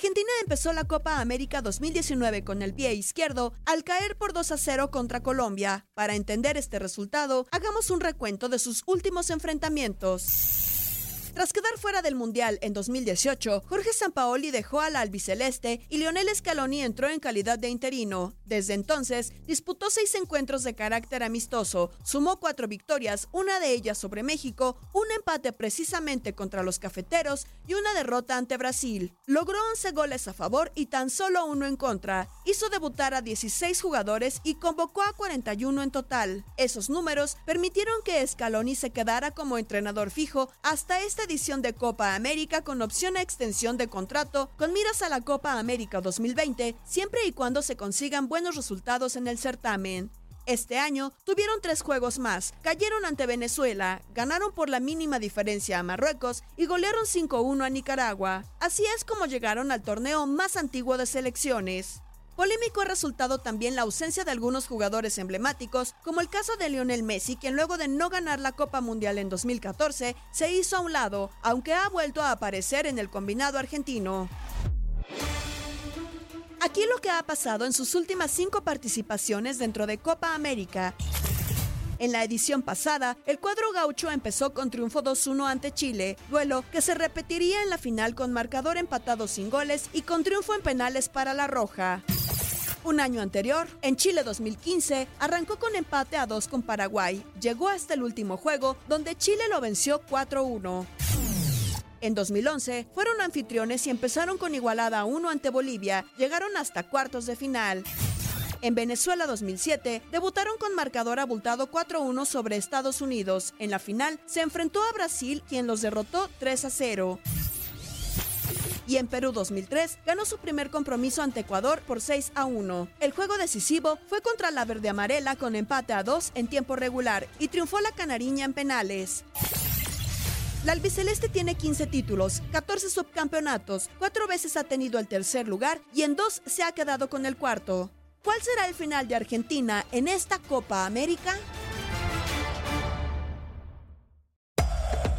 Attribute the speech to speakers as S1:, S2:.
S1: Argentina empezó la Copa América 2019 con el pie izquierdo al caer por 2 a 0 contra Colombia. Para entender este resultado, hagamos un recuento de sus últimos enfrentamientos. Tras quedar fuera del Mundial en 2018, Jorge Sampaoli dejó a la albiceleste y Lionel Scaloni entró en calidad de interino. Desde entonces, disputó seis encuentros de carácter amistoso, sumó cuatro victorias, una de ellas sobre México, un empate precisamente contra los cafeteros y una derrota ante Brasil. Logró 11 goles a favor y tan solo uno en contra. Hizo debutar a 16 jugadores y convocó a 41 en total. Esos números permitieron que Scaloni se quedara como entrenador fijo hasta edición de Copa América con opción a extensión de contrato con miras a la Copa América 2020, siempre y cuando se consigan buenos resultados en el certamen. Este año tuvieron tres juegos más, cayeron ante Venezuela, ganaron por la mínima diferencia a Marruecos y golearon 5-1 a Nicaragua. Así es como llegaron al torneo más antiguo de selecciones. Polémico ha resultado también la ausencia de algunos jugadores emblemáticos, como el caso de Lionel Messi, quien luego de no ganar la Copa Mundial en 2014 se hizo a un lado, aunque ha vuelto a aparecer en el combinado argentino. Aquí lo que ha pasado en sus últimas cinco participaciones dentro de Copa América. En la edición pasada, el cuadro gaucho empezó con triunfo 2-1 ante Chile, duelo que se repetiría en la final con marcador empatado sin goles y con triunfo en penales para la Roja. Un año anterior, en Chile 2015, arrancó con empate a 2 con Paraguay. Llegó hasta el último juego, donde Chile lo venció 4-1. En 2011, fueron anfitriones y empezaron con igualada a 1 ante Bolivia. Llegaron hasta cuartos de final. En Venezuela 2007, debutaron con marcador abultado 4-1 sobre Estados Unidos. En la final, se enfrentó a Brasil, quien los derrotó 3-0 y en Perú 2003 ganó su primer compromiso ante Ecuador por 6 a 1. El juego decisivo fue contra la verde amarela con empate a 2 en tiempo regular y triunfó la canariña en penales. La albiceleste tiene 15 títulos, 14 subcampeonatos, cuatro veces ha tenido el tercer lugar y en dos se ha quedado con el cuarto. ¿Cuál será el final de Argentina en esta Copa América?